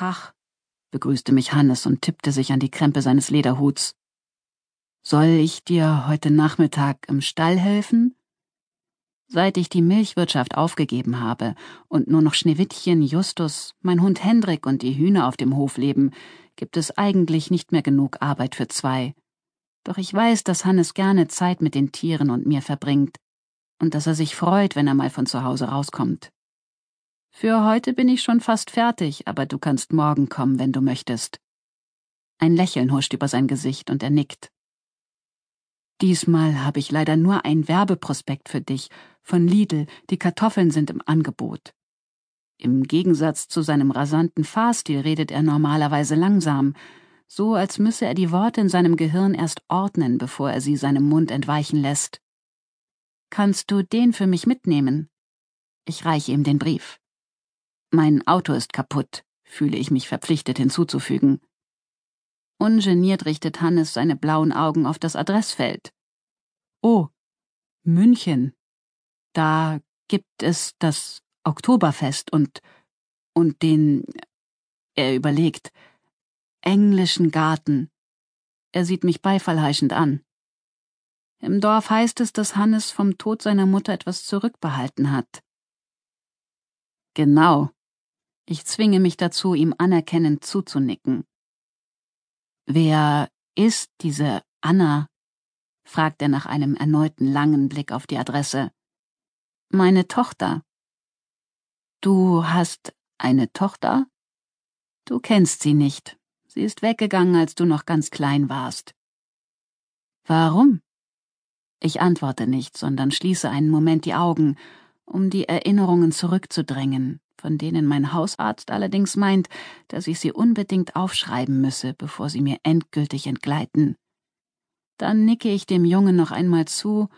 Tag, begrüßte mich Hannes und tippte sich an die Krempe seines Lederhuts. Soll ich dir heute Nachmittag im Stall helfen? Seit ich die Milchwirtschaft aufgegeben habe und nur noch Schneewittchen, Justus, mein Hund Hendrik und die Hühner auf dem Hof leben, gibt es eigentlich nicht mehr genug Arbeit für zwei. Doch ich weiß, dass Hannes gerne Zeit mit den Tieren und mir verbringt und dass er sich freut, wenn er mal von zu Hause rauskommt. Für heute bin ich schon fast fertig, aber du kannst morgen kommen, wenn du möchtest. Ein Lächeln huscht über sein Gesicht und er nickt. Diesmal habe ich leider nur ein Werbeprospekt für dich von Lidl, die Kartoffeln sind im Angebot. Im Gegensatz zu seinem rasanten Fahrstil redet er normalerweise langsam, so als müsse er die Worte in seinem Gehirn erst ordnen, bevor er sie seinem Mund entweichen lässt. Kannst du den für mich mitnehmen? Ich reiche ihm den Brief. Mein Auto ist kaputt, fühle ich mich verpflichtet hinzuzufügen. Ungeniert richtet Hannes seine blauen Augen auf das Adressfeld. Oh, München. Da gibt es das Oktoberfest und und den er überlegt englischen Garten. Er sieht mich beifallheischend an. Im Dorf heißt es, dass Hannes vom Tod seiner Mutter etwas zurückbehalten hat. Genau. Ich zwinge mich dazu, ihm anerkennend zuzunicken. Wer ist diese Anna? fragt er nach einem erneuten langen Blick auf die Adresse. Meine Tochter. Du hast eine Tochter? Du kennst sie nicht. Sie ist weggegangen, als du noch ganz klein warst. Warum? Ich antworte nicht, sondern schließe einen Moment die Augen, um die Erinnerungen zurückzudrängen, von denen mein Hausarzt allerdings meint, dass ich sie unbedingt aufschreiben müsse, bevor sie mir endgültig entgleiten. Dann nicke ich dem Jungen noch einmal zu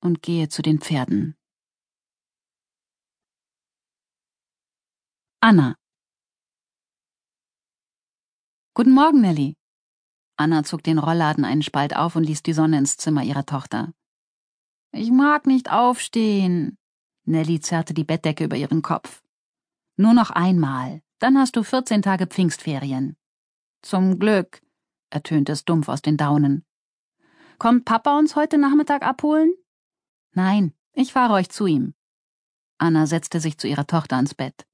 und gehe zu den Pferden. Anna Guten Morgen, Nelly. Anna zog den Rollladen einen Spalt auf und ließ die Sonne ins Zimmer ihrer Tochter. Ich mag nicht aufstehen. Nelly zerrte die Bettdecke über ihren Kopf. Nur noch einmal, dann hast du vierzehn Tage Pfingstferien. Zum Glück, ertönte es dumpf aus den Daunen. Kommt Papa uns heute Nachmittag abholen? Nein, ich fahre euch zu ihm. Anna setzte sich zu ihrer Tochter ans Bett.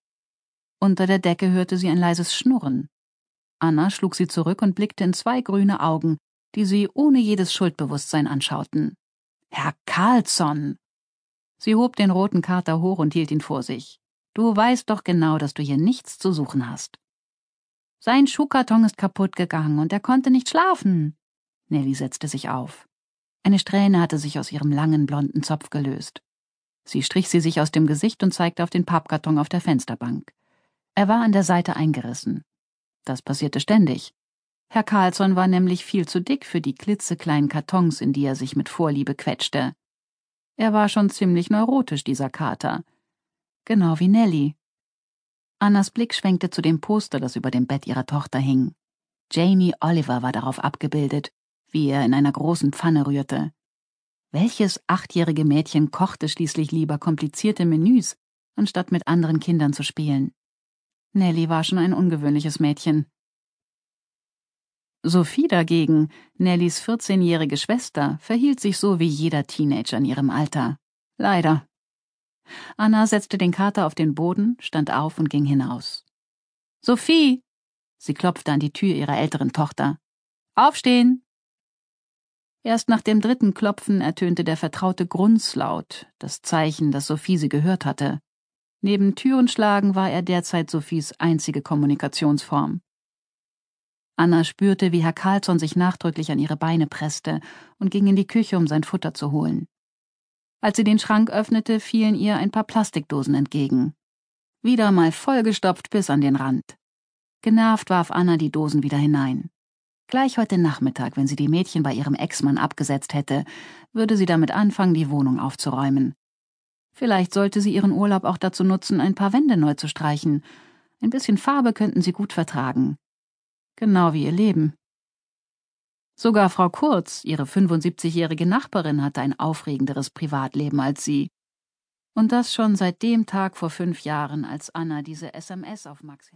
Unter der Decke hörte sie ein leises Schnurren. Anna schlug sie zurück und blickte in zwei grüne Augen, die sie ohne jedes Schuldbewusstsein anschauten. Herr Carlsson! Sie hob den roten Kater hoch und hielt ihn vor sich. Du weißt doch genau, dass du hier nichts zu suchen hast. Sein Schuhkarton ist kaputt gegangen und er konnte nicht schlafen. Nelly setzte sich auf. Eine Strähne hatte sich aus ihrem langen blonden Zopf gelöst. Sie strich sie sich aus dem Gesicht und zeigte auf den Pappkarton auf der Fensterbank. Er war an der Seite eingerissen. Das passierte ständig. Herr Carlsson war nämlich viel zu dick für die klitzekleinen Kartons, in die er sich mit Vorliebe quetschte. Er war schon ziemlich neurotisch, dieser Kater. Genau wie Nellie. Annas Blick schwenkte zu dem Poster, das über dem Bett ihrer Tochter hing. Jamie Oliver war darauf abgebildet, wie er in einer großen Pfanne rührte. Welches achtjährige Mädchen kochte schließlich lieber komplizierte Menüs, anstatt mit anderen Kindern zu spielen? Nellie war schon ein ungewöhnliches Mädchen. Sophie dagegen, Nellies 14-jährige Schwester, verhielt sich so wie jeder Teenager in ihrem Alter. Leider. Anna setzte den Kater auf den Boden, stand auf und ging hinaus. Sophie! Sie klopfte an die Tür ihrer älteren Tochter. Aufstehen! Erst nach dem dritten Klopfen ertönte der vertraute Grunzlaut, das Zeichen, dass Sophie sie gehört hatte. Neben Türenschlagen war er derzeit Sophies einzige Kommunikationsform. Anna spürte, wie Herr Carlsson sich nachdrücklich an ihre Beine presste und ging in die Küche, um sein Futter zu holen. Als sie den Schrank öffnete, fielen ihr ein paar Plastikdosen entgegen. Wieder mal vollgestopft bis an den Rand. Genervt warf Anna die Dosen wieder hinein. Gleich heute Nachmittag, wenn sie die Mädchen bei ihrem Ex-Mann abgesetzt hätte, würde sie damit anfangen, die Wohnung aufzuräumen. Vielleicht sollte sie ihren Urlaub auch dazu nutzen, ein paar Wände neu zu streichen. Ein bisschen Farbe könnten sie gut vertragen. Genau wie ihr Leben. Sogar Frau Kurz, ihre 75-jährige Nachbarin, hatte ein aufregenderes Privatleben als sie. Und das schon seit dem Tag vor fünf Jahren, als Anna diese SMS auf Max